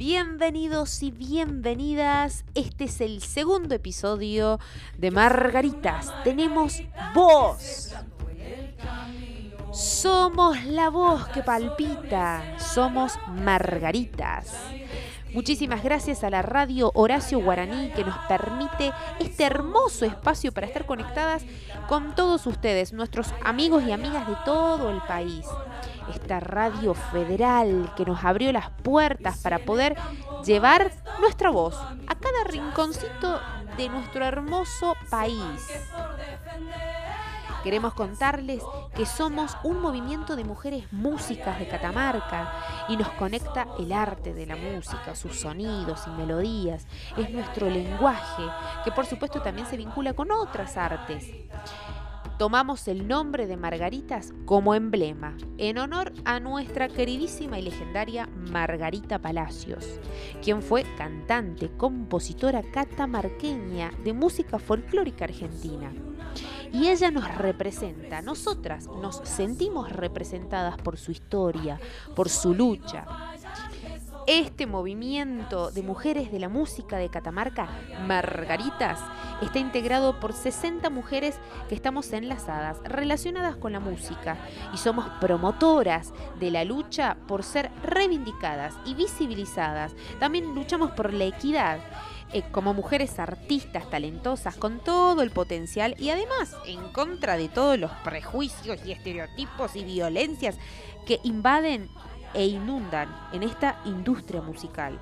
Bienvenidos y bienvenidas. Este es el segundo episodio de Margaritas. Tenemos voz. Somos la voz que palpita. Somos Margaritas. Muchísimas gracias a la radio Horacio Guaraní que nos permite este hermoso espacio para estar conectadas con todos ustedes, nuestros amigos y amigas de todo el país. Esta radio federal que nos abrió las puertas para poder llevar nuestra voz a cada rinconcito de nuestro hermoso país. Queremos contarles que somos un movimiento de mujeres músicas de Catamarca y nos conecta el arte de la música, sus sonidos y melodías. Es nuestro lenguaje, que por supuesto también se vincula con otras artes. Tomamos el nombre de Margaritas como emblema, en honor a nuestra queridísima y legendaria Margarita Palacios, quien fue cantante, compositora catamarqueña de música folclórica argentina y ella nos representa. Nosotras nos sentimos representadas por su historia, por su lucha. Este movimiento de mujeres de la música de Catamarca, Margaritas, está integrado por 60 mujeres que estamos enlazadas, relacionadas con la música, y somos promotoras de la lucha por ser reivindicadas y visibilizadas. También luchamos por la equidad eh, como mujeres artistas talentosas con todo el potencial y además en contra de todos los prejuicios y estereotipos y violencias que invaden e inundan en esta industria musical.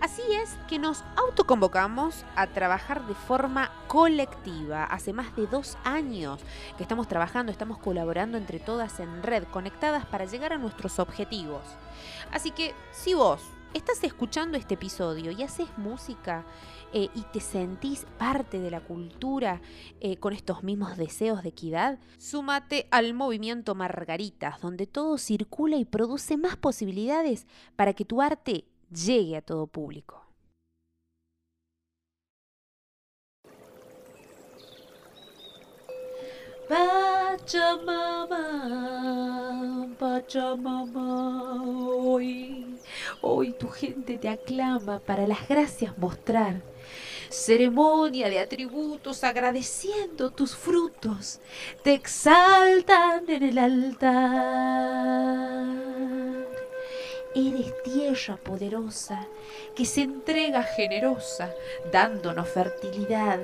Así es que nos autoconvocamos a trabajar de forma colectiva. Hace más de dos años que estamos trabajando, estamos colaborando entre todas en red, conectadas para llegar a nuestros objetivos. Así que si vos estás escuchando este episodio y haces música eh, y te sentís parte de la cultura eh, con estos mismos deseos de equidad, súmate al movimiento Margaritas, donde todo circula y produce más posibilidades para que tu arte llegue a todo público. Pachamama, Pachamama, hoy, hoy tu gente te aclama para las gracias mostrar. Ceremonia de atributos agradeciendo tus frutos, te exaltan en el altar. Eres tierra poderosa que se entrega generosa, dándonos fertilidad.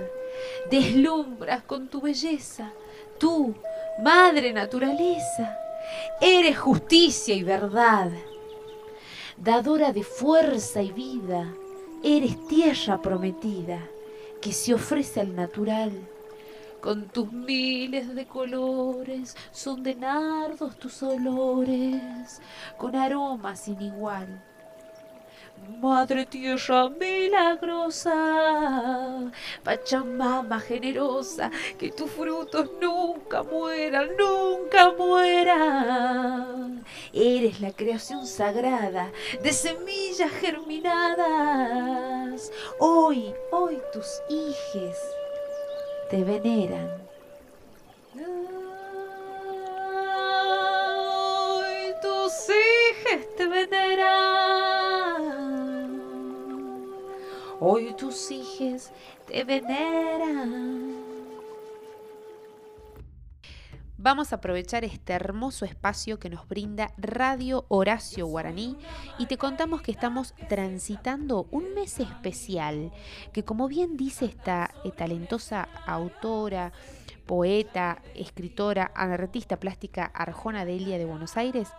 Deslumbras con tu belleza tú, Madre Naturaleza, eres justicia y verdad. Dadora de fuerza y vida, eres tierra prometida que se ofrece al natural. Con tus miles de colores son de nardos tus olores, con aroma sin igual Madre tierra milagrosa, Pachamama generosa, que tus frutos nunca mueran, nunca mueran. Eres la creación sagrada de semillas germinadas. Hoy, hoy tus hijes te veneran. Hoy tus hijes te veneran. Hoy tus hijos te veneran. Vamos a aprovechar este hermoso espacio que nos brinda Radio Horacio Guaraní y te contamos que estamos transitando un mes especial que como bien dice esta eh, talentosa autora, poeta, escritora, artista plástica Arjona Delia de Buenos Aires,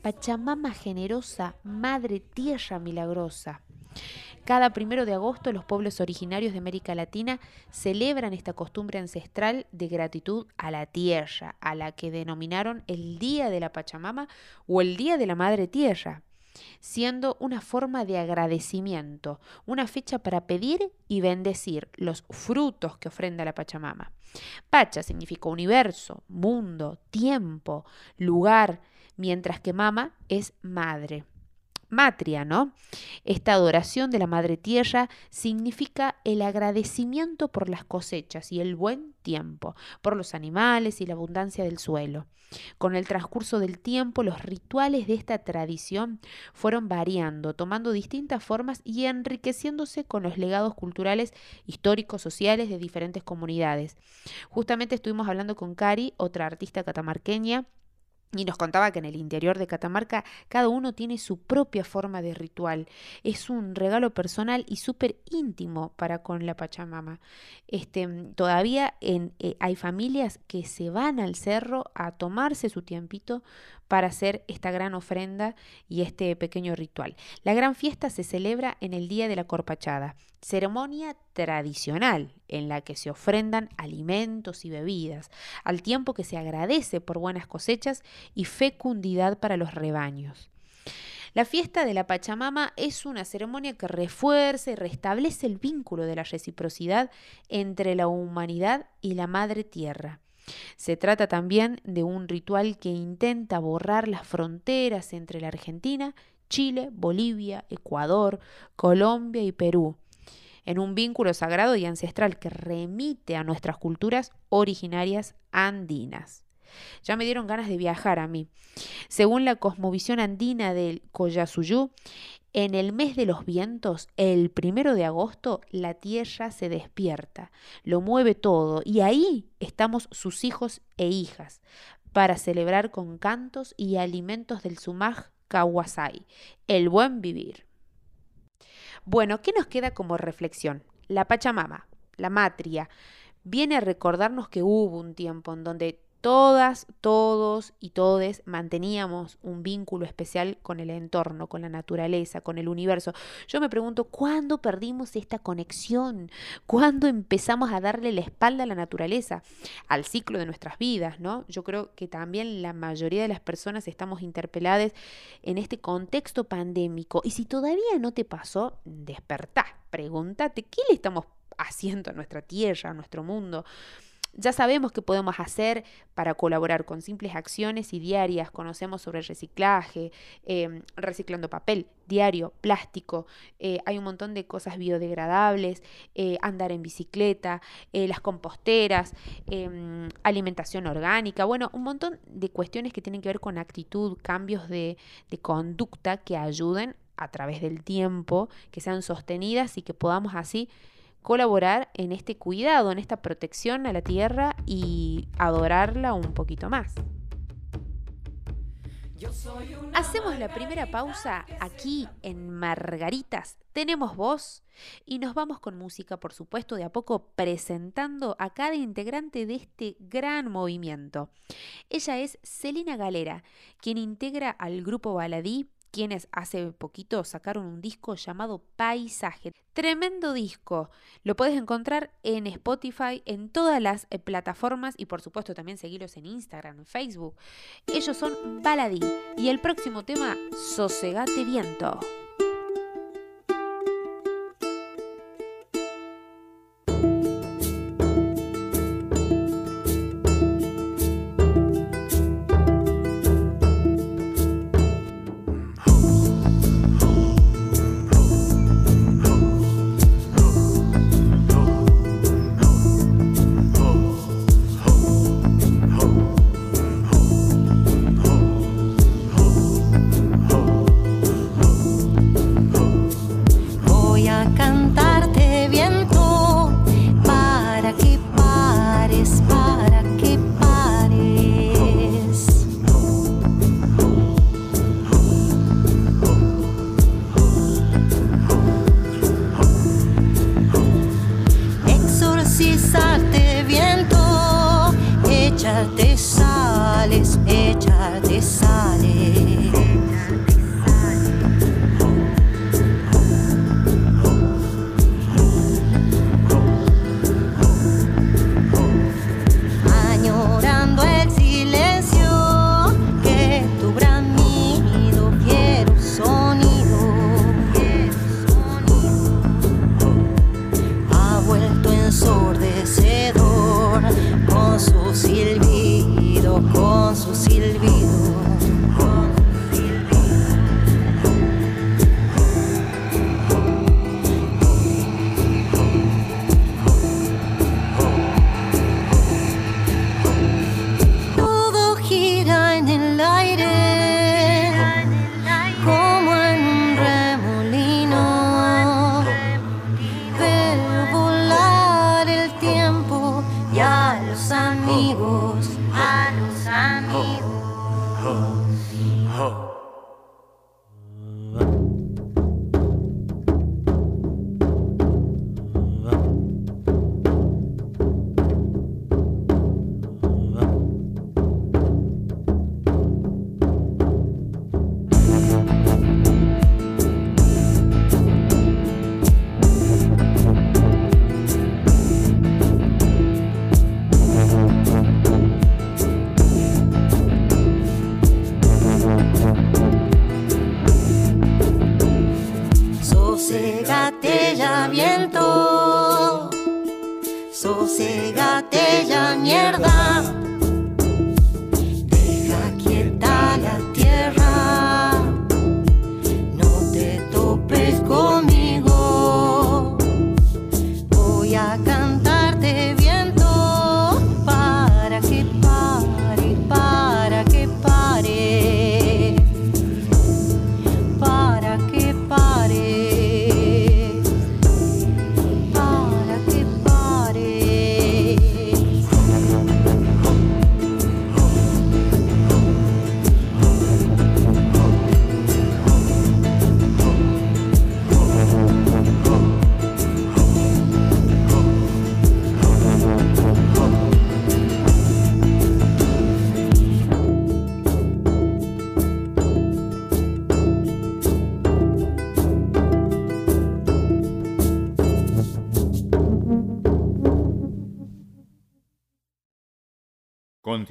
Pachamama generosa, Madre Tierra milagrosa. Cada primero de agosto los pueblos originarios de América Latina celebran esta costumbre ancestral de gratitud a la tierra, a la que denominaron el Día de la Pachamama o el Día de la Madre Tierra siendo una forma de agradecimiento, una fecha para pedir y bendecir los frutos que ofrenda la Pachamama. Pacha significa universo, mundo, tiempo, lugar, mientras que mama es madre. Matria, ¿no? Esta adoración de la Madre Tierra significa el agradecimiento por las cosechas y el buen tiempo, por los animales y la abundancia del suelo. Con el transcurso del tiempo, los rituales de esta tradición fueron variando, tomando distintas formas y enriqueciéndose con los legados culturales, históricos, sociales de diferentes comunidades. Justamente estuvimos hablando con Cari, otra artista catamarqueña, y nos contaba que en el interior de Catamarca cada uno tiene su propia forma de ritual. Es un regalo personal y súper íntimo para con la Pachamama. Este, todavía en, eh, hay familias que se van al cerro a tomarse su tiempito para hacer esta gran ofrenda y este pequeño ritual. La gran fiesta se celebra en el día de la corpachada, ceremonia tradicional en la que se ofrendan alimentos y bebidas, al tiempo que se agradece por buenas cosechas y fecundidad para los rebaños. La fiesta de la Pachamama es una ceremonia que refuerza y restablece el vínculo de la reciprocidad entre la humanidad y la Madre Tierra. Se trata también de un ritual que intenta borrar las fronteras entre la Argentina, Chile, Bolivia, Ecuador, Colombia y Perú, en un vínculo sagrado y ancestral que remite a nuestras culturas originarias andinas. Ya me dieron ganas de viajar a mí. Según la cosmovisión andina del Collazuyú, en el mes de los vientos, el primero de agosto, la tierra se despierta, lo mueve todo y ahí estamos sus hijos e hijas para celebrar con cantos y alimentos del Sumaj Kawasai, el buen vivir. Bueno, ¿qué nos queda como reflexión? La Pachamama, la matria, viene a recordarnos que hubo un tiempo en donde todas, todos y todes manteníamos un vínculo especial con el entorno, con la naturaleza, con el universo. Yo me pregunto, ¿cuándo perdimos esta conexión? ¿Cuándo empezamos a darle la espalda a la naturaleza, al ciclo de nuestras vidas, ¿no? Yo creo que también la mayoría de las personas estamos interpeladas en este contexto pandémico. Y si todavía no te pasó, despertá, pregúntate, ¿qué le estamos haciendo a nuestra tierra, a nuestro mundo? Ya sabemos qué podemos hacer para colaborar con simples acciones y diarias. Conocemos sobre el reciclaje, em, reciclando papel, diario, plástico. Eh, hay un montón de cosas biodegradables, eh, andar en bicicleta, eh, las composteras, em, alimentación orgánica. Bueno, un montón de cuestiones que tienen que ver con actitud, cambios de, de conducta que ayuden a través del tiempo, que sean sostenidas y que podamos así colaborar en este cuidado, en esta protección a la tierra y adorarla un poquito más. Hacemos la primera pausa aquí en Margaritas. Tenemos voz y nos vamos con música, por supuesto, de a poco presentando a cada integrante de este gran movimiento. Ella es Celina Galera, quien integra al grupo Baladí quienes hace poquito sacaron un disco llamado Paisaje. Tremendo disco. Lo puedes encontrar en Spotify, en todas las eh, plataformas y por supuesto también seguirlos en Instagram, en Facebook. Ellos son Baladí y el próximo tema, Sosegate Viento.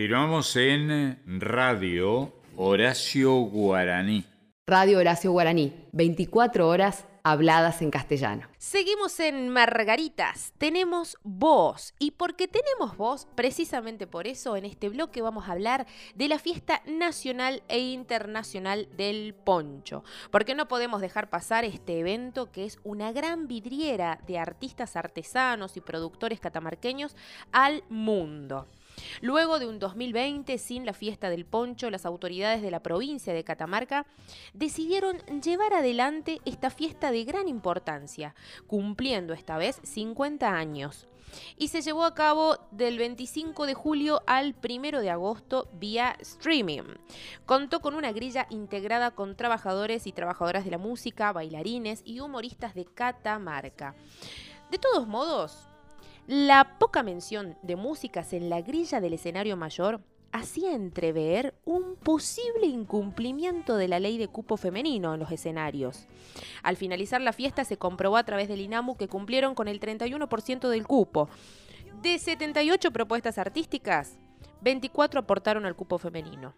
Continuamos en Radio Horacio Guaraní. Radio Horacio Guaraní, 24 horas habladas en castellano. Seguimos en Margaritas, tenemos voz y porque tenemos voz, precisamente por eso en este bloque vamos a hablar de la fiesta nacional e internacional del poncho, porque no podemos dejar pasar este evento que es una gran vidriera de artistas artesanos y productores catamarqueños al mundo. Luego de un 2020 sin la fiesta del poncho, las autoridades de la provincia de Catamarca decidieron llevar adelante esta fiesta de gran importancia, cumpliendo esta vez 50 años. Y se llevó a cabo del 25 de julio al 1 de agosto vía streaming. Contó con una grilla integrada con trabajadores y trabajadoras de la música, bailarines y humoristas de Catamarca. De todos modos, la poca mención de músicas en la grilla del escenario mayor hacía entrever un posible incumplimiento de la ley de cupo femenino en los escenarios. Al finalizar la fiesta se comprobó a través del INAMU que cumplieron con el 31% del cupo. De 78 propuestas artísticas, 24 aportaron al cupo femenino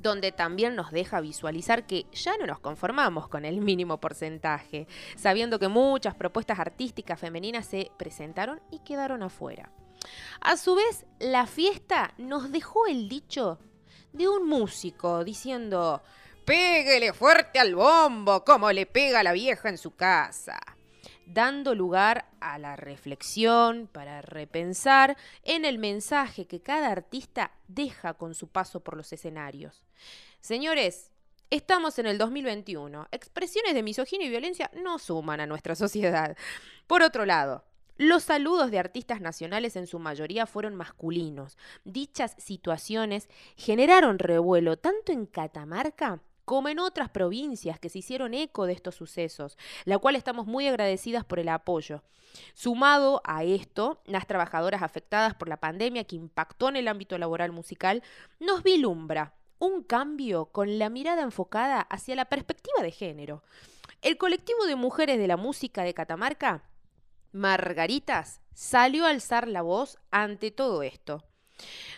donde también nos deja visualizar que ya no nos conformamos con el mínimo porcentaje, sabiendo que muchas propuestas artísticas femeninas se presentaron y quedaron afuera. A su vez, la fiesta nos dejó el dicho de un músico diciendo, Péguele fuerte al bombo como le pega la vieja en su casa dando lugar a la reflexión, para repensar en el mensaje que cada artista deja con su paso por los escenarios. Señores, estamos en el 2021. Expresiones de misoginia y violencia no suman a nuestra sociedad. Por otro lado, los saludos de artistas nacionales en su mayoría fueron masculinos. Dichas situaciones generaron revuelo tanto en Catamarca como en otras provincias que se hicieron eco de estos sucesos, la cual estamos muy agradecidas por el apoyo. Sumado a esto, las trabajadoras afectadas por la pandemia que impactó en el ámbito laboral musical, nos vilumbra un cambio con la mirada enfocada hacia la perspectiva de género. El colectivo de mujeres de la música de Catamarca, Margaritas, salió a alzar la voz ante todo esto.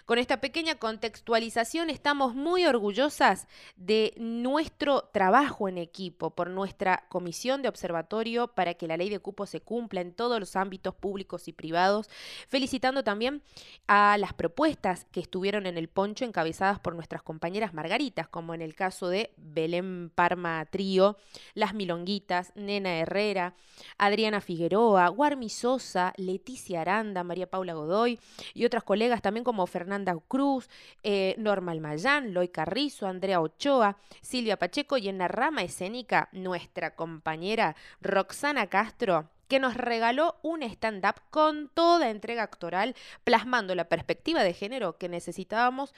Con esta pequeña contextualización estamos muy orgullosas de nuestro trabajo en equipo por nuestra comisión de observatorio para que la ley de cupo se cumpla en todos los ámbitos públicos y privados, felicitando también a las propuestas que estuvieron en el poncho encabezadas por nuestras compañeras margaritas, como en el caso de Belén Parma Trío, Las Milonguitas, Nena Herrera, Adriana Figueroa, Guarmi Sosa, Leticia Aranda, María Paula Godoy y otras colegas también como Fernanda Cruz, eh, Norma Almayán, Loy Carrizo, Andrea Ochoa, Silvia Pacheco y en la rama escénica nuestra compañera Roxana Castro que nos regaló un stand-up con toda entrega actoral, plasmando la perspectiva de género que necesitábamos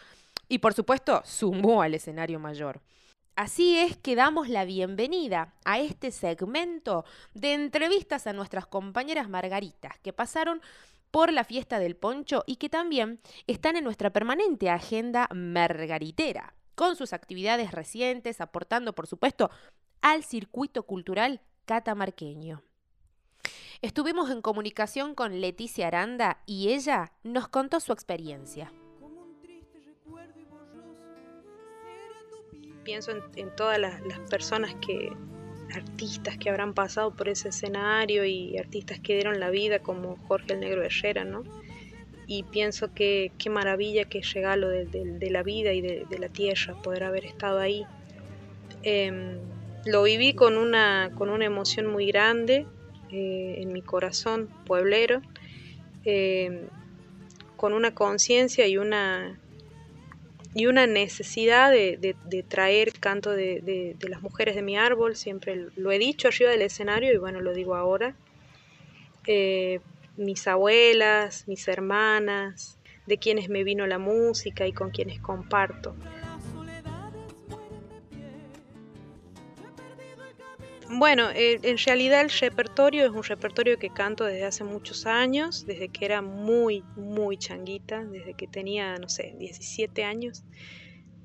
y por supuesto sumó al escenario mayor. Así es que damos la bienvenida a este segmento de entrevistas a nuestras compañeras margaritas que pasaron por la fiesta del poncho y que también están en nuestra permanente agenda margaritera, con sus actividades recientes, aportando, por supuesto, al circuito cultural catamarqueño. Estuvimos en comunicación con Leticia Aranda y ella nos contó su experiencia. Pienso en, todas las, personas que artistas que habrán pasado por ese escenario y artistas que dieron la vida como Jorge el Negro Herrera, ¿no? Y pienso que qué maravilla que es regalo de, de, la vida y de, la tierra poder haber estado ahí. Eh, lo viví con una, con una emoción muy grande eh, en mi corazón pueblero, eh, con una conciencia y una, y una necesidad de, traer canto de, las mujeres de mi árbol, siempre lo he dicho arriba del escenario y bueno, lo digo ahora. Eh, mis abuelas, mis hermanas, de quienes me vino la música y con quienes comparto. Bueno, eh, en realidad el repertorio es un repertorio que canto desde hace muchos años, desde que era muy, muy changuita, desde que tenía, no sé, 17 años.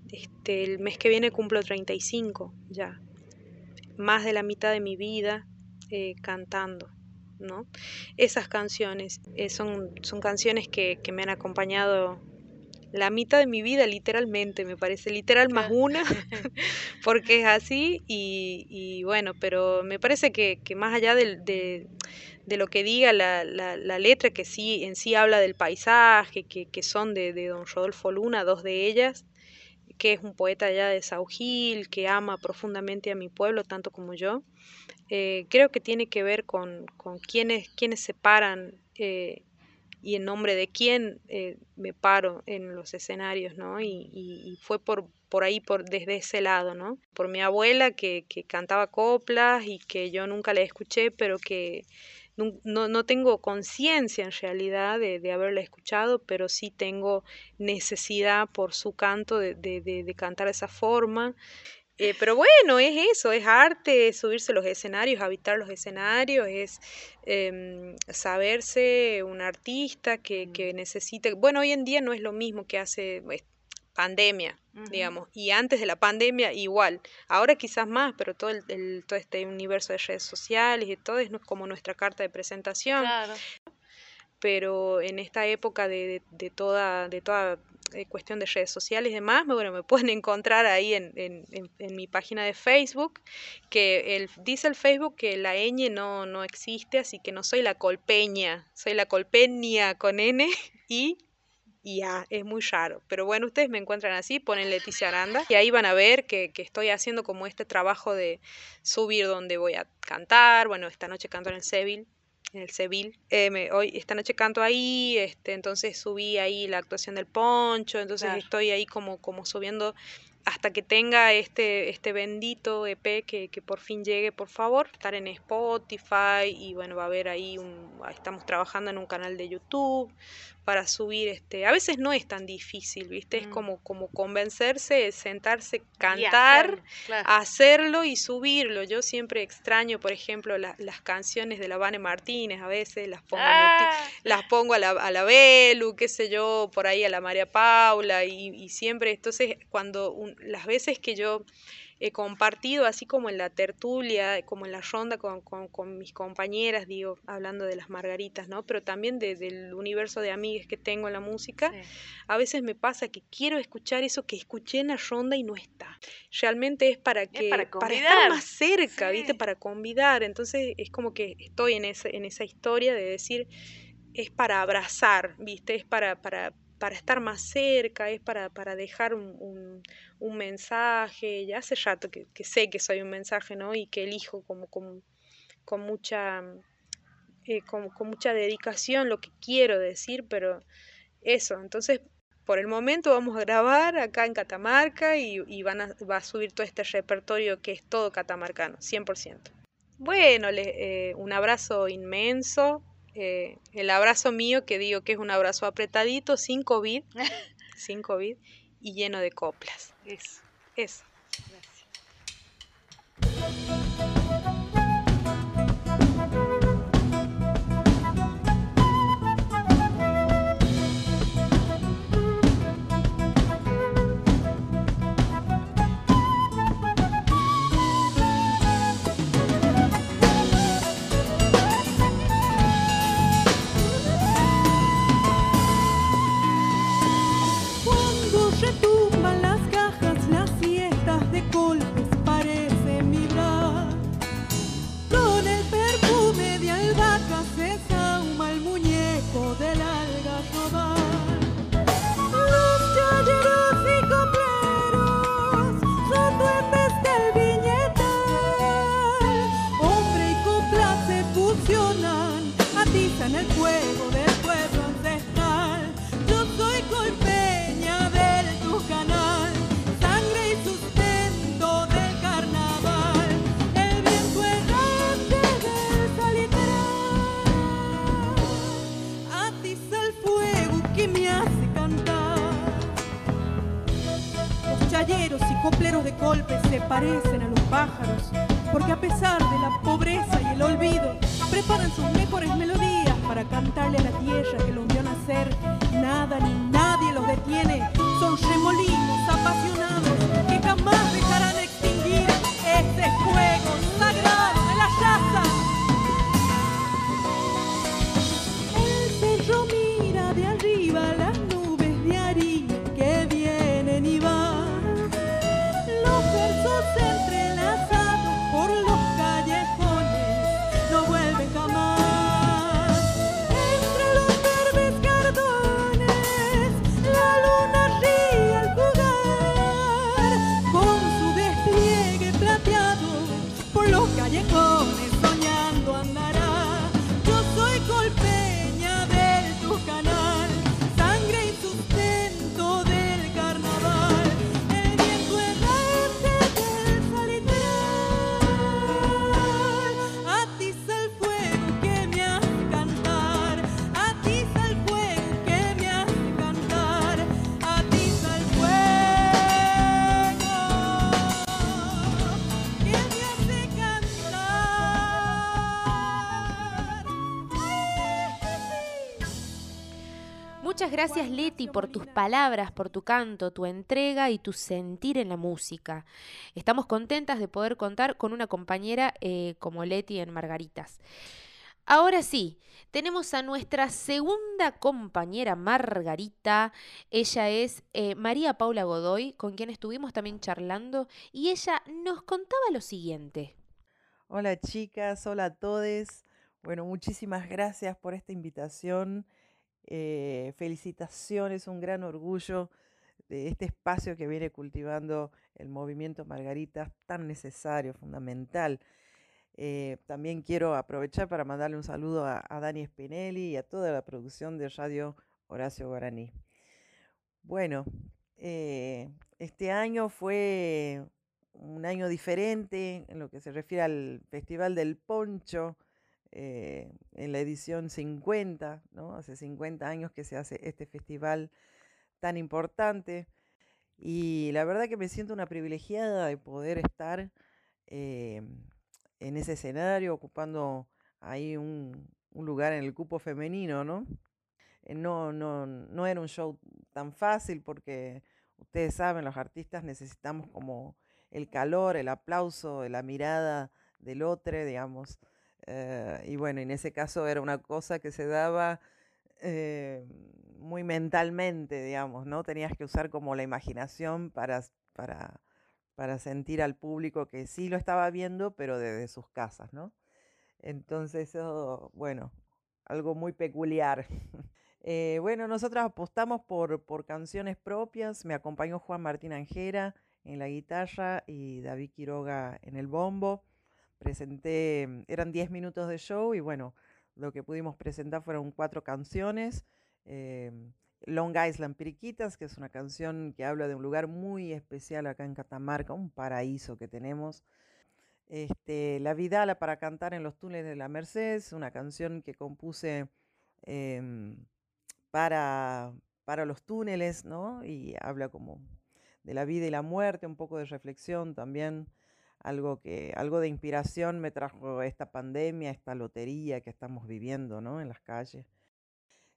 Este, el mes que viene cumplo 35 ya. Más de la mitad de mi vida eh, cantando, ¿no? Esas canciones eh, son, son canciones que, que me han acompañado la mitad de mi vida, literalmente, me parece, literal más una, porque es así, y, bueno, pero me parece que, más allá de, de, lo que diga la, la, letra, que sí, en sí habla del paisaje, que, que son de, de, don Rodolfo Luna, dos de ellas, que es un poeta allá de Saugil, que ama profundamente a mi pueblo, tanto como yo, eh, creo que tiene que ver con, con quienes, quienes separan eh, y en nombre de quién eh, me paro en los escenarios, ¿no? Y, fue por, por ahí, por, desde ese lado, ¿no? Por mi abuela que, que cantaba coplas y que yo nunca le escuché, pero que no, no tengo conciencia en realidad de, de, haberla escuchado, pero sí tengo necesidad por su canto de, de, de cantar de esa forma. Eh, pero bueno, es eso, es arte, es subirse a los escenarios, habitar los escenarios, es em, saberse un artista que, que necesite, bueno, hoy en día no es lo mismo que hace pues, pandemia, digamos, y antes de la pandemia igual, ahora quizás más, pero todo, el, todo este universo de redes sociales y todo es como nuestra carta de presentación. Claro. Pero en esta época de, de, toda, de toda eh, cuestión de redes sociales y demás, bueno, me pueden encontrar ahí en, en, en, mi página de Facebook, que dice el Facebook que la ñ no, no existe, así que no soy la colpeña, soy la colpeña con N y y es muy raro. Pero bueno, ustedes me encuentran así, ponen Leticia Aranda y ahí van a ver que, que, estoy haciendo como este trabajo de subir donde voy a cantar. Bueno, esta noche canto en el Seville, en el Seville. Eh, hoy, esta noche canto ahí, este, entonces subí ahí la actuación del poncho, entonces estoy ahí como, como subiendo hasta que tenga este, este bendito EP que, que, por fin llegue, por favor, estar en Spotify y bueno, va a haber ahí un, estamos trabajando en un canal de YouTube para subir este, a veces no es tan difícil, ¿viste? Es mm. como, como convencerse, sentarse, cantar, hacerlo y subirlo. Yo siempre extraño, por ejemplo, las canciones de la Vane Martínez, a veces las pongo, ah. las pongo a la, a la Belu, qué sé yo, por ahí a la María Paula y, y siempre, entonces cuando las veces que yo he compartido, así como en la tertulia, como en la ronda con, con, mis compañeras, digo, hablando de las margaritas, ¿no? Pero también del universo de amigas que tengo en la música, a veces me pasa que quiero escuchar eso que escuché en la ronda y no está. Realmente es para que para, estar más cerca, ¿viste? Para convidar. Entonces es como que estoy en esa, en esa historia de decir, es para abrazar, ¿viste? Es para, para para estar más cerca, es para, para dejar un, un, mensaje. Ya hace rato que, sé que soy un mensaje, ¿no? Y que elijo como, como con mucha eh, con, con, mucha dedicación lo que quiero decir, pero eso, entonces por el momento vamos a grabar acá en Catamarca y, y van a, va a subir todo este repertorio que es todo catamarcano, 100%. Bueno, le, eh, un abrazo inmenso, eh, el abrazo mío, que digo que es un abrazo apretadito, sin COVID, sin COVID, y lleno de coplas. Eso. Eso. Gracias. Gracias Leti por tus palabras, por tu canto, tu entrega y tu sentir en la música. Estamos contentas de poder contar con una compañera eh, como Leti en Margaritas. Ahora sí, tenemos a nuestra segunda compañera Margarita. Ella es eh, María Paula Godoy, con quien estuvimos también charlando, y ella nos contaba lo siguiente. Hola chicas, hola a todos. Bueno, muchísimas gracias por esta invitación. Eh, felicitaciones, un gran orgullo de este espacio que viene cultivando el movimiento Margaritas, tan necesario, fundamental. Eh, también quiero aprovechar para mandarle un saludo a, a Dani Spinelli y a toda la producción de Radio Horacio Guaraní. Bueno, eh, este año fue un año diferente en lo que se refiere al Festival del Poncho, eh, en la edición 50, ¿no? Hace 50 años que se hace este festival tan importante. Y la verdad que me siento una privilegiada de poder estar eh, en ese escenario, ocupando ahí un, un lugar en el cupo femenino, ¿no? Eh, no, no, no era un show tan fácil porque ustedes saben, los artistas necesitamos como el calor, el aplauso, la mirada del otro, digamos. Eh, y bueno, en ese caso era una cosa que se daba eh, muy mentalmente, digamos, ¿no? Tenías que usar como la imaginación para, para, para sentir al público que sí lo estaba viendo, pero desde sus casas, ¿no? Entonces, eso, bueno, algo muy peculiar. Eh, bueno, nosotros apostamos por, por canciones propias. Me acompañó Juan Martín Anjera en la guitarra y David Quiroga en el bombo. Presenté, mm, eran 10 minutos de show y bueno, lo que pudimos presentar fueron cuatro canciones. eh, Long Island Piriquitas, que es una canción que habla de un lugar muy especial acá en Catamarca, un paraíso que tenemos. Este, La Vidala para cantar en los túneles de la Merced, una canción que compuse em, para, para los túneles, ¿no? Y habla como de la vida y la muerte, un poco de reflexión también, algo, que, algo de inspiración me trajo esta pandemia, esta lotería que estamos viviendo, ¿no? En las calles.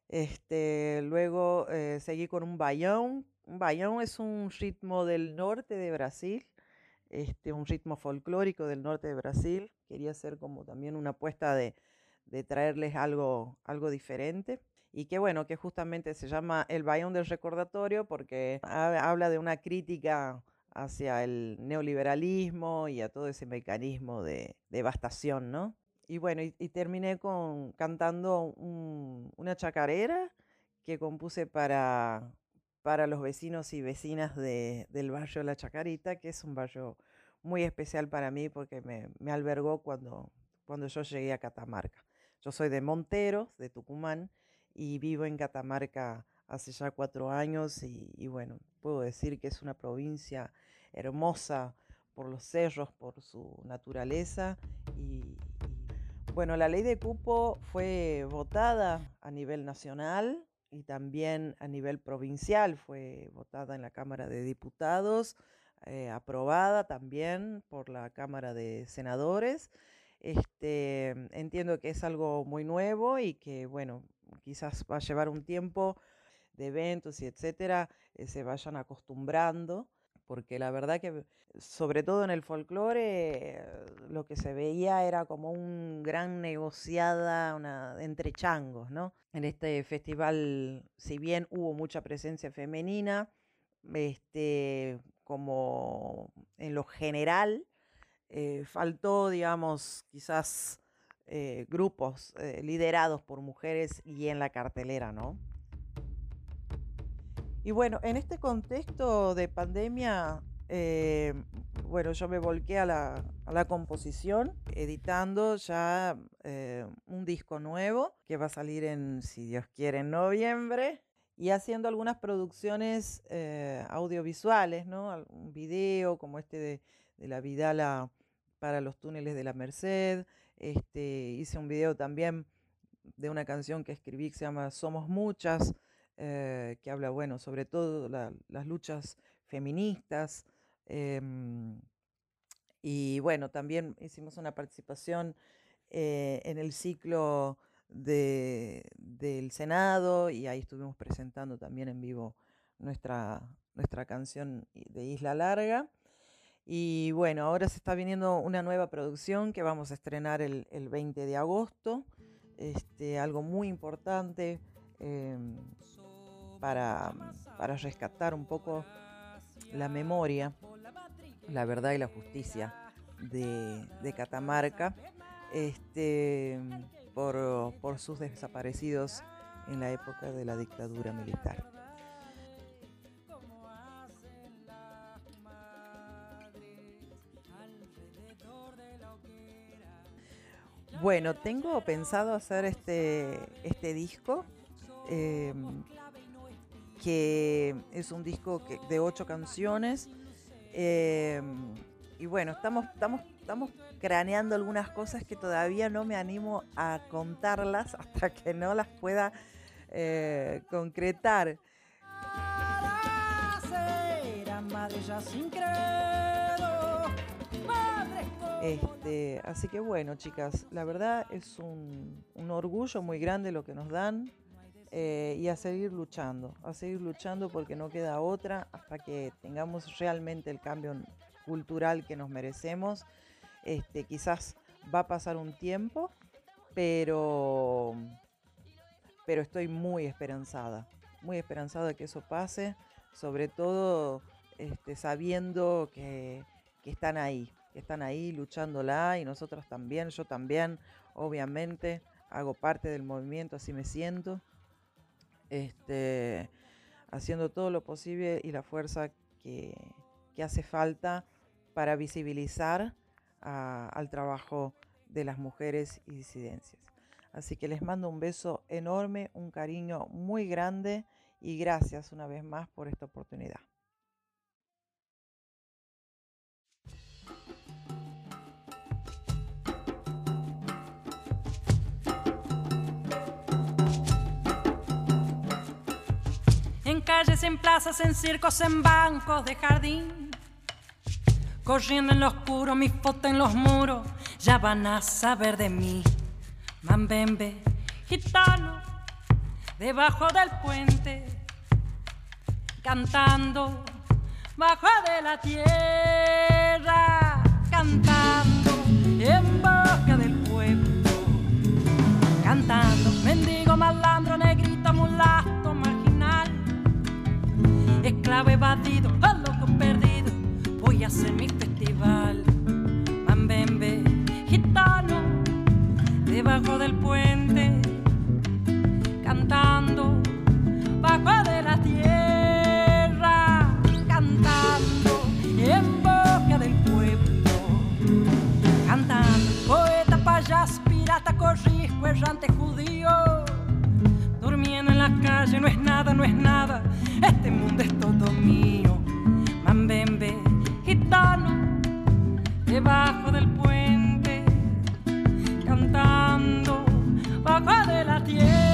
Este, luego eh, seguí con un baião. Un baião es un ritmo del norte de Brasil, este, un ritmo folclórico del norte de Brasil. Quería hacer como también una apuesta de, de traerles algo, algo diferente. Y que bueno, que justamente se llama El Bayón del Recordatorio porque ha- habla de una crítica hacia el neoliberalismo y a todo ese mecanismo de devastación, ¿no? Y bueno, y, terminé con, cantando un- una chacarera que compuse para, para los vecinos y vecinas de- del barrio La Chacarita, que es un barrio muy especial para mí porque me, me albergó cuando, cuando yo llegué a Catamarca. Yo soy de Monteros, de Tucumán, y vivo en Catamarca hace ya cuatro años y, bueno, puedo decir que es una provincia hermosa por los cerros, por su naturaleza y, bueno, la ley de cupo fue votada a nivel nacional y también a nivel provincial, fue votada en la Cámara de Diputados, eh, aprobada también por la Cámara de Senadores. Este, entiendo que es algo muy nuevo y que, bueno, quizás va a llevar un tiempo de eventos y etcétera, eh, se vayan acostumbrando porque la verdad que sobre todo en el folclore lo que se veía era como un gran negociada una, entre changos, ¿no? En este festival, si bien hubo mucha presencia femenina, este, como en lo general, eh, faltó, digamos, quizás eh, grupos liderados por mujeres y en la cartelera, ¿no? Y bueno, en este contexto de pandemia, eh, bueno, yo me volqué a la, composición, editando ya eh, un disco nuevo que va a salir en, si Dios quiere, en noviembre, y haciendo algunas producciones eh, audiovisuales, ¿no? Un video como este de, la Vidala para los túneles de la Merced. Este, hice un video también de una canción que escribí que se llama Somos Muchas, eh, que habla, bueno, sobre todo las luchas feministas. Em, y bueno, también hicimos una participación eh, en el ciclo del Senado y ahí estuvimos presentando también en vivo nuestra, nuestra canción de Isla Larga. Y bueno, ahora se está viniendo una nueva producción que vamos a estrenar el, el 20 de agosto, este, algo muy importante. Em, para, para rescatar un poco la memoria, la verdad y la justicia de, Catamarca este, por, por sus desaparecidos en la época de la dictadura militar. Bueno, tengo pensado hacer este, este disco. Eh, que es un disco de ocho canciones. Em, y bueno, estamos, estamos, estamos craneando algunas cosas que todavía no me animo a contarlas hasta que no las pueda eh, concretar. Este, así que bueno, chicas, la verdad es un orgullo muy grande lo que nos dan. Eh, y a seguir luchando, a seguir luchando porque no queda otra hasta que tengamos realmente el cambio cultural que nos merecemos. Este, quizás va a pasar un tiempo, pero, pero estoy muy esperanzada, muy esperanzada de que eso pase, sobre todo este, sabiendo que, que están ahí, que están ahí luchándola y nosotros también, yo también, obviamente, hago parte del movimiento, así me siento este, haciendo todo lo posible y la fuerza que, hace falta para visibilizar al trabajo de las mujeres y disidencias. Así que les mando un beso enorme, un cariño muy grande y gracias una vez más por esta oportunidad. En calles, en plazas, en circos, en bancos de jardín. Corriendo en lo oscuro, mi foto en los muros, ya van a saber de mí. Mambembe, gitano, debajo del puente, cantando, bajo de la tierra, cantando, en boca del pueblo, cantando, mendigo, malandro, negrito, mulato esclavo evadido, a loco perdido, voy a hacer mi festival. Mambembe, gitano, debajo del puente, cantando, bajo de la tierra, cantando, en boca del pueblo, cantando, poeta, payaso, pirata, corrijo cojisco errante judío. Calle no es nada, no es nada, este mundo es todo mío. Mambembe, gitano, debajo del puente, cantando bajo de la tierra.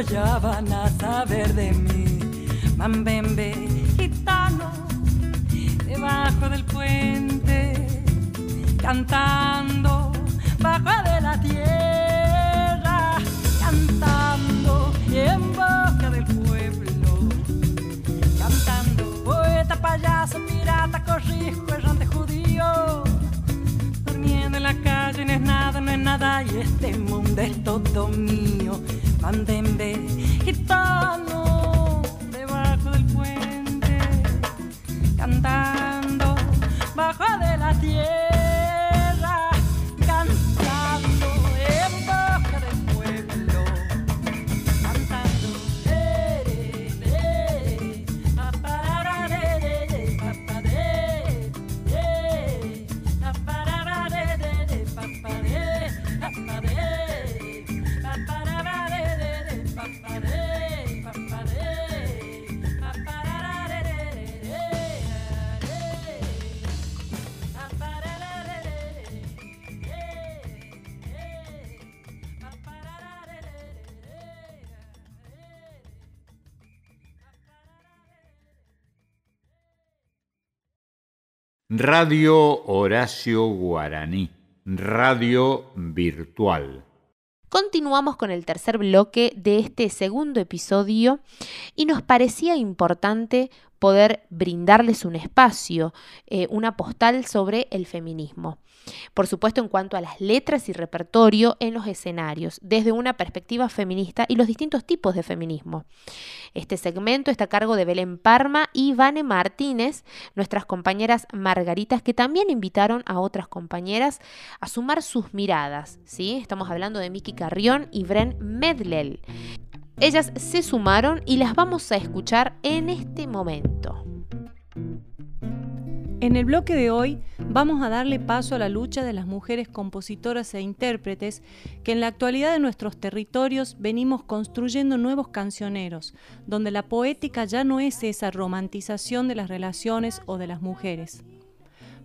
Ya van a saber de mí. Mambembe, gitano, debajo del puente, cantando bajo de la tierra, no es nada, y este mundo es todo mío. Mandembe, gitano, Radio Horacio Guaraní, radio virtual. Continuamos con el tercer bloque de este segundo episodio y nos parecía importante poder brindarles un espacio, eh, una postal sobre el feminismo. Por supuesto, en cuanto a las letras y repertorio en los escenarios, desde una perspectiva feminista y los distintos tipos de feminismo. Este segmento está a cargo de Belén Parma y Vane Martínez, nuestras compañeras margaritas, que también invitaron a otras compañeras a sumar sus miradas. ¿sí? Estamos hablando de Miki Carrión y Bren Medlel. Ellas se sumaron y las vamos a escuchar en este momento. En el bloque de hoy vamos a darle paso a la lucha de las mujeres compositoras e intérpretes que en la actualidad de nuestros territorios venimos construyendo nuevos cancioneros, donde la poética ya no es esa romantización de las relaciones o de las mujeres.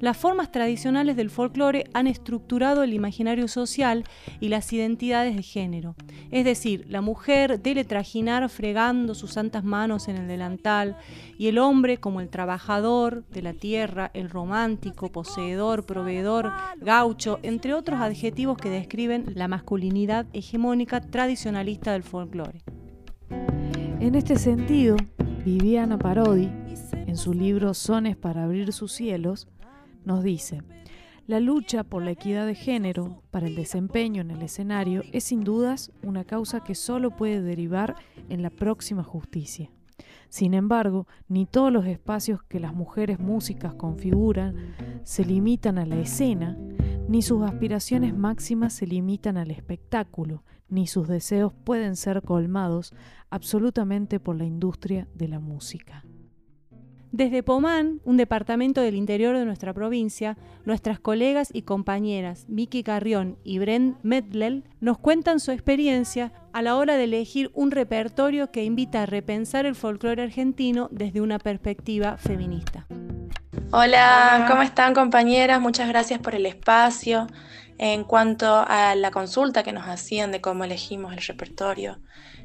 Las formas tradicionales del folclore han estructurado el imaginario social y las identidades de género. Es decir, la mujer debe trajinar fregando sus santas manos en el delantal y el hombre como el trabajador de la tierra, el romántico, poseedor, proveedor, gaucho, entre otros adjetivos que describen la masculinidad hegemónica tradicionalista del folclore. En este sentido, Viviana Parodi, en su libro Sones para abrir sus cielos, nos dice, la lucha por la equidad de género, para el desempeño en el escenario, es sin dudas una causa que solo puede derivar en la próxima justicia. Sin embargo, ni todos los espacios que las mujeres músicas configuran se limitan a la escena, ni sus aspiraciones máximas se limitan al espectáculo, ni sus deseos pueden ser colmados absolutamente por la industria de la música. Desde Pomán, un departamento del interior de nuestra provincia, nuestras colegas y compañeras Vicky Carrión y Bren Medlel nos cuentan su experiencia a la hora de elegir un repertorio que invita a repensar el folclore argentino desde una perspectiva feminista. Hola, ¿cómo están compañeras? Muchas gracias por el espacio. En cuanto a la consulta que nos hacían de cómo elegimos el repertorio,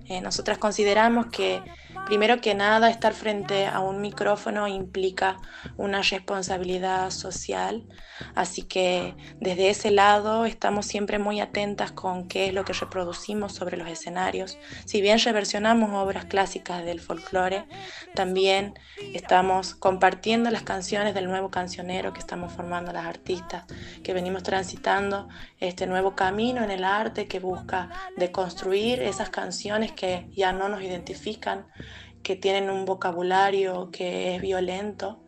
eh, nosotras consideramos que primero que nada estar frente a un micrófono implica una responsabilidad social, así que desde ese lado estamos siempre muy atentas con qué es lo que reproducimos sobre los escenarios. Si bien reversionamos obras clásicas del folclore, también estamos compartiendo las canciones del nuevo cancionero que estamos formando las artistas, que venimos transitando este nuevo camino en el arte que busca deconstruir esas canciones que ya no nos identifican, que tienen un vocabulario que es violento,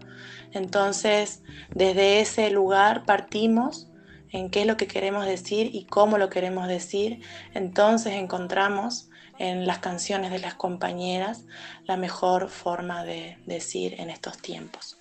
Entonces, desde ese lugar partimos en qué es lo que queremos decir y cómo lo queremos decir. Entonces encontramos en las canciones de las compañeras la mejor forma de decir en estos tiempos.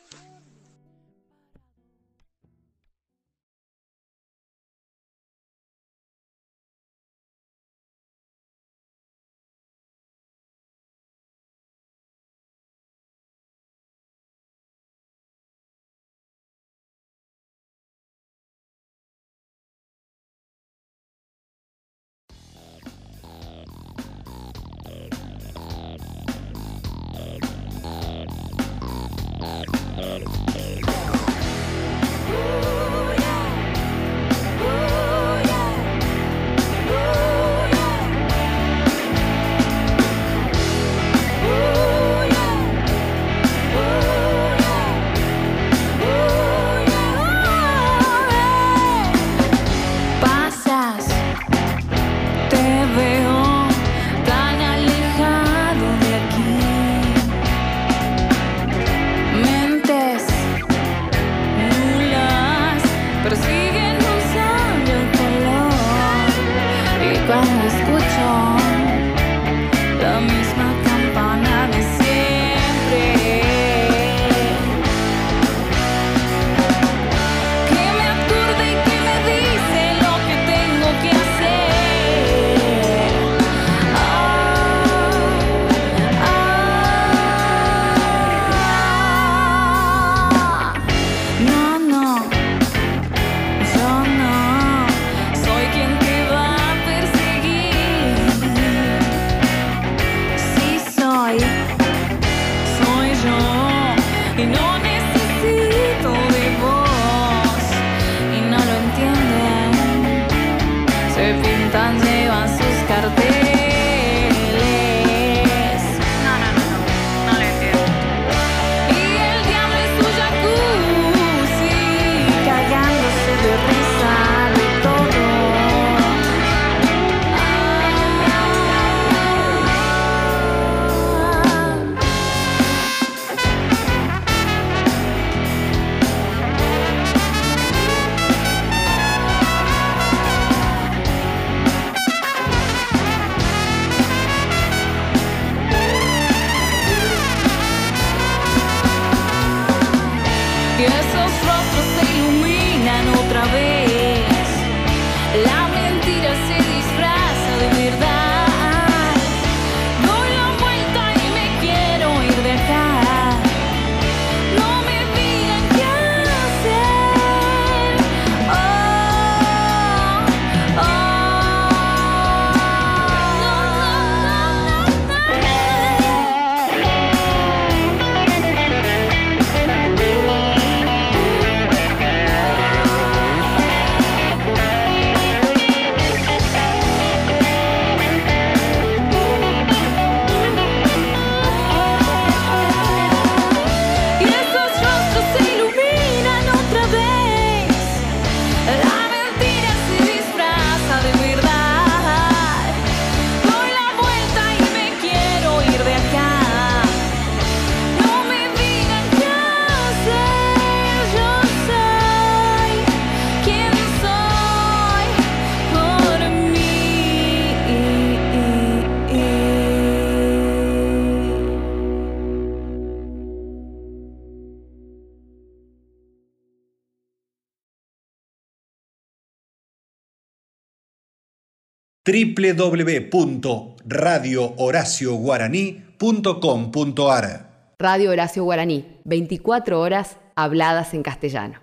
www.radiohoracioguaraní.com.ar Radio Horacio Guaraní, 24 horas habladas en castellano.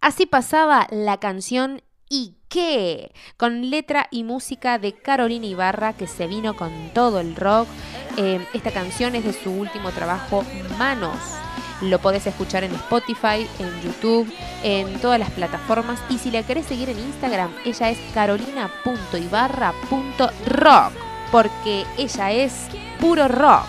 Así pasaba la canción ¿Y qué? Con letra y música de Carolina Ibarra que se vino con todo el rock. Eh, esta canción es de su último trabajo, Manos. Lo podés escuchar en Spotify, en YouTube, en todas las plataformas. Y si la querés seguir en Instagram, ella es carolina.ibarra.rock, porque ella es puro rock.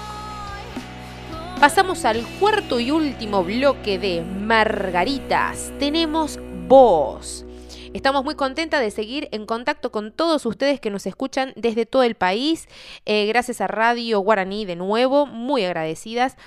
Pasamos al cuarto y último bloque de Margaritas. Tenemos voz. Estamos muy contentas de seguir en contacto con todos ustedes que nos escuchan desde todo el país. Eh, gracias a Radio Guaraní de nuevo, muy agradecidas.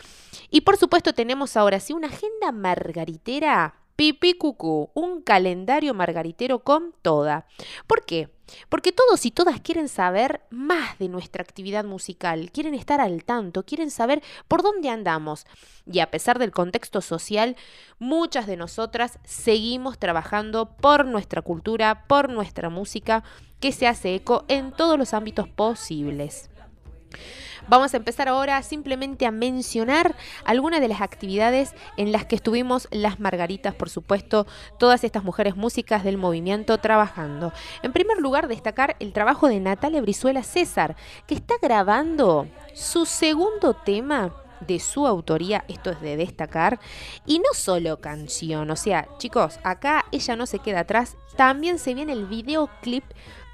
Y por supuesto tenemos ahora sí una agenda margaritera Pipi Cucú, un calendario margaritero con toda. ¿Por qué? Porque todos y todas quieren saber más de nuestra actividad musical, quieren estar al tanto, quieren saber por dónde andamos. Y a pesar del contexto social, muchas de nosotras seguimos trabajando por nuestra cultura, por nuestra música, que se hace eco en todos los ámbitos posibles. Vamos a empezar ahora simplemente a mencionar algunas de las actividades en las que estuvimos las Margaritas, por supuesto, todas estas mujeres músicas del movimiento trabajando. En primer lugar, destacar el trabajo de Natalia Brizuela César, que está grabando su segundo tema de su autoría, esto es de destacar, y no solo canción, o sea, chicos, acá ella no se queda atrás, también se viene el videoclip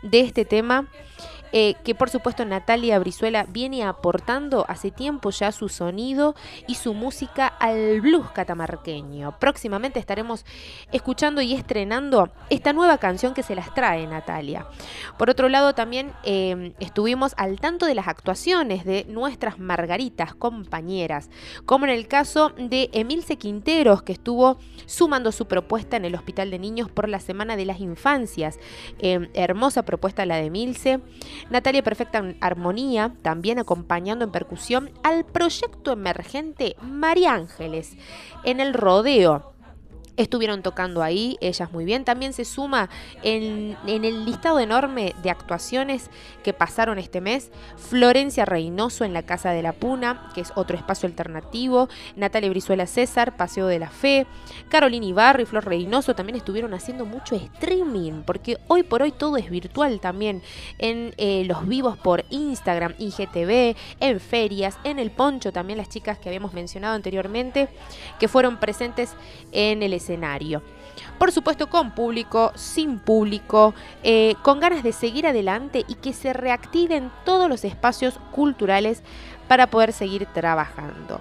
de este tema eh, que por supuesto Natalia Brizuela viene aportando hace tiempo ya su sonido y su música al blues catamarqueño. Próximamente estaremos escuchando y estrenando esta nueva canción que se las trae Natalia. Por otro lado también em, estuvimos al tanto de las actuaciones de nuestras margaritas compañeras, como en el caso de Emilce Quinteros que estuvo sumando su propuesta en el Hospital de Niños por la Semana de las Infancias. Em, hermosa propuesta la de Emilce. Natalia Perfecta Armonía, también acompañando en percusión al proyecto emergente María Ángeles. En el rodeo estuvieron tocando ahí, ellas muy bien. También se suma en, el listado enorme de actuaciones que pasaron este mes Florencia Reynoso en la Casa de la Puna, que es otro espacio alternativo, Natalia Brizuela César, Paseo de la Fe, Carolina Ibarra y Flor Reynoso también estuvieron haciendo mucho streaming, porque hoy por hoy todo es virtual también, en eh, los vivos por Instagram, IGTV, en ferias, en el poncho también las chicas que habíamos mencionado anteriormente, que fueron presentes en el escenario. Por supuesto con público, sin público, eh, con ganas de seguir adelante y que se reactiven todos los espacios culturales para poder seguir trabajando.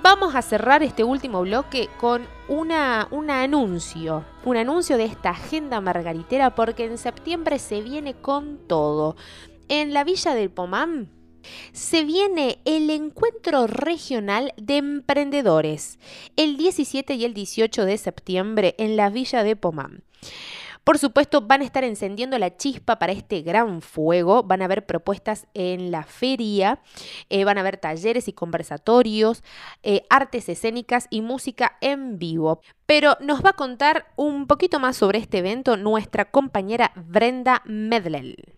Vamos a cerrar este último bloque con una, un anuncio, un anuncio de esta agenda margaritera porque en septiembre se viene con todo. En la Villa del Pomán se viene el encuentro regional de emprendedores el 17 y el 18 de septiembre en la Villa de Pomán. Por supuesto, van a estar encendiendo la chispa para este gran fuego. Van a haber propuestas en la feria, eh, van a haber talleres y conversatorios, eh, artes escénicas y música en vivo. Pero nos va a contar un poquito más sobre este evento nuestra compañera Brenda Medlel.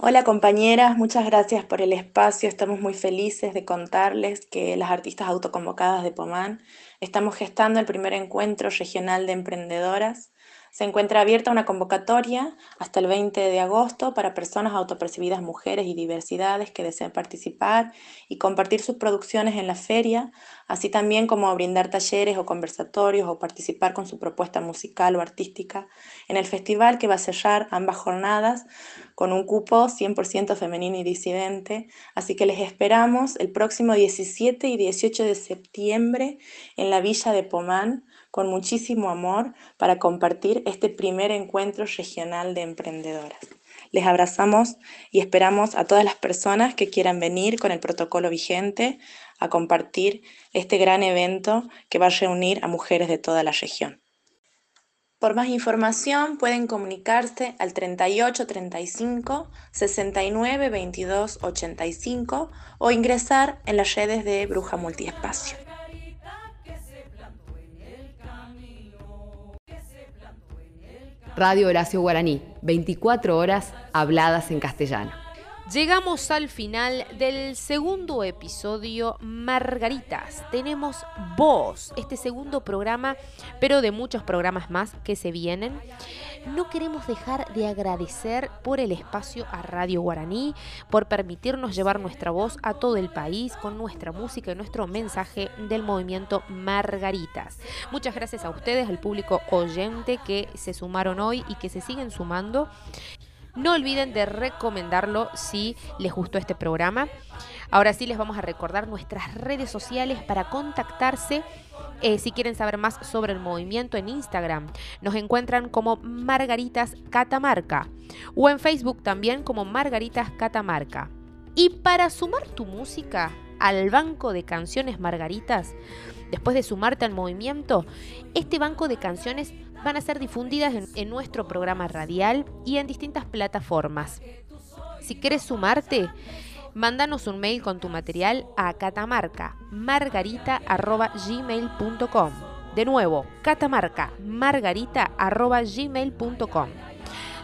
Hola compañeras, muchas gracias por el espacio. Estamos muy felices de contarles que las artistas autoconvocadas de Pomán estamos gestando el primer encuentro regional de emprendedoras se encuentra abierta una convocatoria hasta el 20 de agosto para personas autopercibidas mujeres y diversidades que deseen participar y compartir sus producciones en la feria, así también como brindar talleres o conversatorios o participar con su propuesta musical o artística en el festival que va a cerrar ambas jornadas con un cupo 100% femenino y disidente. Así que les esperamos el próximo 17 y 18 de septiembre en la Villa de Pomán con muchísimo amor para compartir este primer encuentro regional de emprendedoras. Les abrazamos y esperamos a todas las personas que quieran venir con el protocolo vigente a compartir este gran evento que va a reunir a mujeres de toda la región. Por más información pueden comunicarse al 38 35 69 22 85 o ingresar en las redes de Bruja Multiespacio. Radio Horacio Guaraní, 24 horas habladas en castellano. Llegamos al final del segundo episodio Margaritas. Tenemos voz, este segundo programa, pero de muchos programas más que se vienen. No queremos dejar de agradecer por el espacio a Radio Guaraní, por permitirnos llevar nuestra voz a todo el país con nuestra música y nuestro mensaje del movimiento Margaritas. Muchas gracias a ustedes, al público oyente que se sumaron hoy y que se siguen sumando. No olviden de recomendarlo si les gustó este programa. Ahora sí les vamos a recordar nuestras redes sociales para contactarse. Eh, si quieren saber más sobre el movimiento en Instagram, nos encuentran como Margaritas Catamarca o en Facebook también como Margaritas Catamarca. Y para sumar tu música al banco de canciones Margaritas, después de sumarte al movimiento, este banco de canciones van a ser difundidas en, nuestro programa radial y en distintas plataformas. Si quieres sumarte, mándanos un mail con tu material a catamarcamargarita.gmail.com. De nuevo, catamarcamargarita.gmail.com.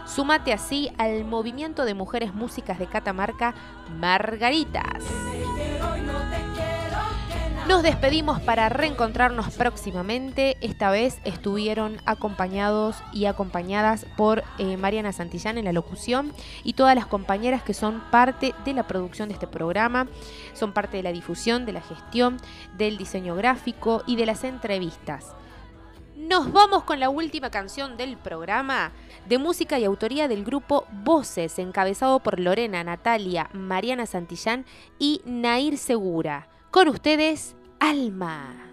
Súmate así al movimiento de mujeres músicas de Catamarca, Margaritas. Nos despedimos para reencontrarnos próximamente. Esta vez estuvieron acompañados y acompañadas por eh, Mariana Santillán en la locución y todas las compañeras que son parte de la producción de este programa, son parte de la difusión, de la gestión, del diseño gráfico y de las entrevistas. Nos vamos con la última canción del programa, de música y autoría del grupo Voces, encabezado por Lorena, Natalia, Mariana Santillán y Nair Segura. Con ustedes, Alma.